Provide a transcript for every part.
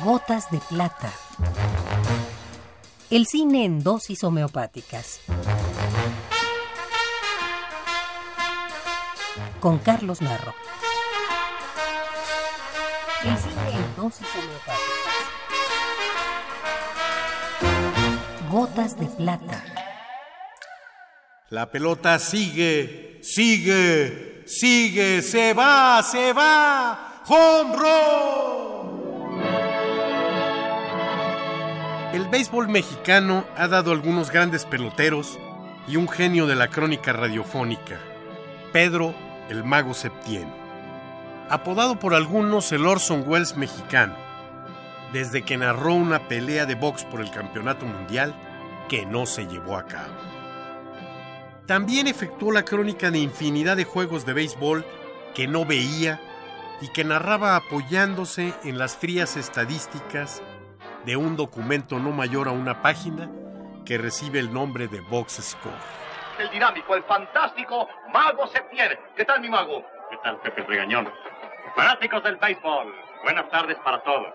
Gotas de plata. El cine en dosis homeopáticas. Con Carlos Narro. El cine en dosis homeopáticas. Gotas de plata. La pelota sigue, sigue, sigue, se va, se va. ¡Home run! El béisbol mexicano ha dado algunos grandes peloteros y un genio de la crónica radiofónica, Pedro el Mago Septién. Apodado por algunos el Orson Welles mexicano, desde que narró una pelea de box por el campeonato mundial que no se llevó a cabo. También efectuó la crónica de infinidad de juegos de béisbol que no veía y que narraba apoyándose en las frías estadísticas de un documento no mayor a una página que recibe el nombre de Box Score. El dinámico, el fantástico Mago Septién. ¿Qué tal, mi mago? ¿Qué tal, Pepe Regañón? Fanáticos del béisbol, buenas tardes para todos.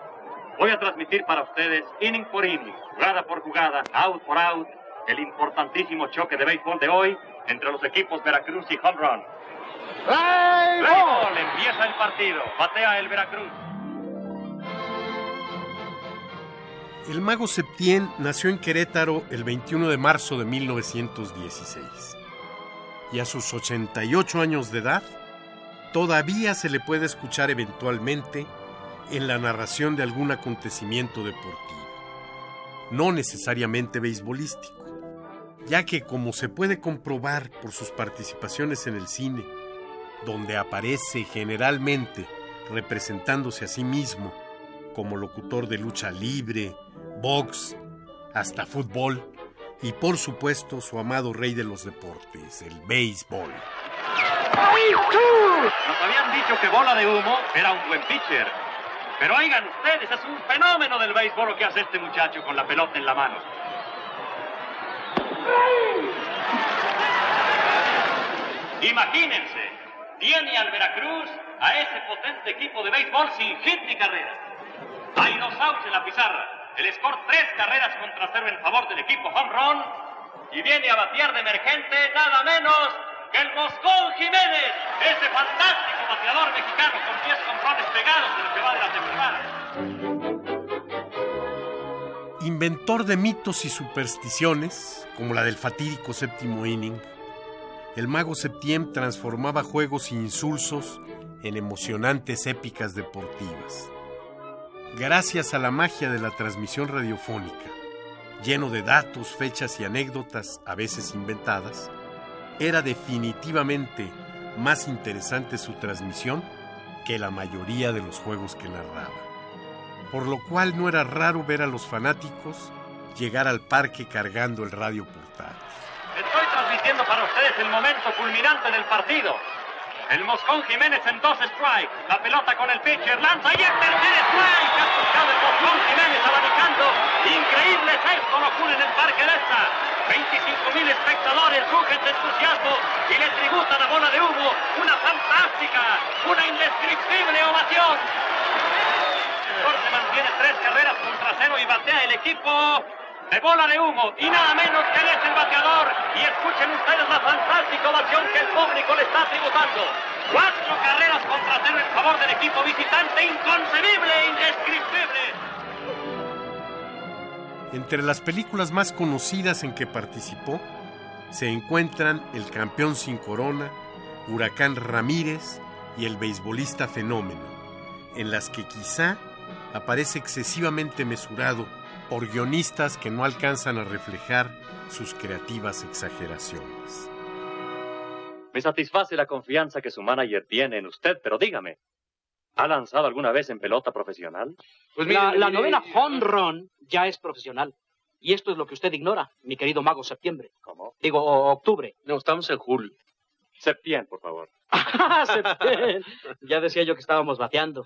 Voy a transmitir para ustedes, inning por inning, jugada por jugada, out por out, el importantísimo choque de béisbol de hoy entre los equipos Veracruz y Home Run. ¡Play Béisbol, empieza el partido, batea el Veracruz. El mago Septién nació en Querétaro el 21 de marzo de 1916 y a sus 88 años de edad todavía se le puede escuchar eventualmente en la narración de algún acontecimiento deportivo, no necesariamente beisbolístico, ya que como se puede comprobar por sus participaciones en el cine, donde aparece generalmente representándose a sí mismo como locutor de lucha libre, box, hasta fútbol y por supuesto su amado rey de los deportes, el béisbol. Nos habían dicho que Bola de Humo era un buen pitcher. Pero oigan ustedes, es un fenómeno del béisbol lo que hace este muchacho con la pelota en la mano. Imagínense, tiene al Veracruz a ese potente equipo de béisbol sin hit ni carrera. Hay dos outs en la pizarra. El score tres carreras contra cero en favor del equipo home run. Y viene a batear de emergente nada menos que el Moscón Jiménez, ese fantástico bateador mexicano con 10 controles pegados en lo que va de la temporada. Inventor de mitos y supersticiones, como la del fatídico séptimo inning, el mago Septién transformaba juegos insulsos en emocionantes épicas deportivas. Gracias a la magia de la transmisión radiofónica, lleno de datos, fechas y anécdotas a veces inventadas, era definitivamente más interesante su transmisión que la mayoría de los juegos que narraba. Por lo cual no era raro ver a los fanáticos llegar al parque cargando el radio portátil. Estoy transmitiendo para ustedes el momento culminante del partido. El Moscón Jiménez en dos strikes. La pelota con el pitcher lanza y el tercer strike. Escuchado el Moscón Jiménez abanicando. Increíble gesto lo ocurre en el Parque de esta. 25 mil espectadores rugen de entusiasmo y le tributan a bola de humo una fantástica, una indescriptible ovación. se mantiene tres carreras contra cero y batea el equipo de bola de humo y nada menos que él es el bateador. Y escuchen ustedes la fantástica ovación que el público le está tributando. Cuatro carreras contra cero en favor del equipo visitante, inconcebible, indescriptible. Entre las películas más conocidas en que participó se encuentran El campeón sin corona, Huracán Ramírez y El beisbolista fenómeno, en las que quizá aparece excesivamente mesurado por guionistas que no alcanzan a reflejar sus creativas exageraciones. Me satisface la confianza que su manager tiene en usted, pero dígame, ¿ha lanzado alguna vez en pelota profesional? Pues la, la novena home run ya es profesional. Y esto es lo que usted ignora, mi querido mago septiembre. ¿Cómo? Digo, o- octubre. No, estamos en julio. Septiembre, por favor. Septiembre. ya decía yo que estábamos bateando.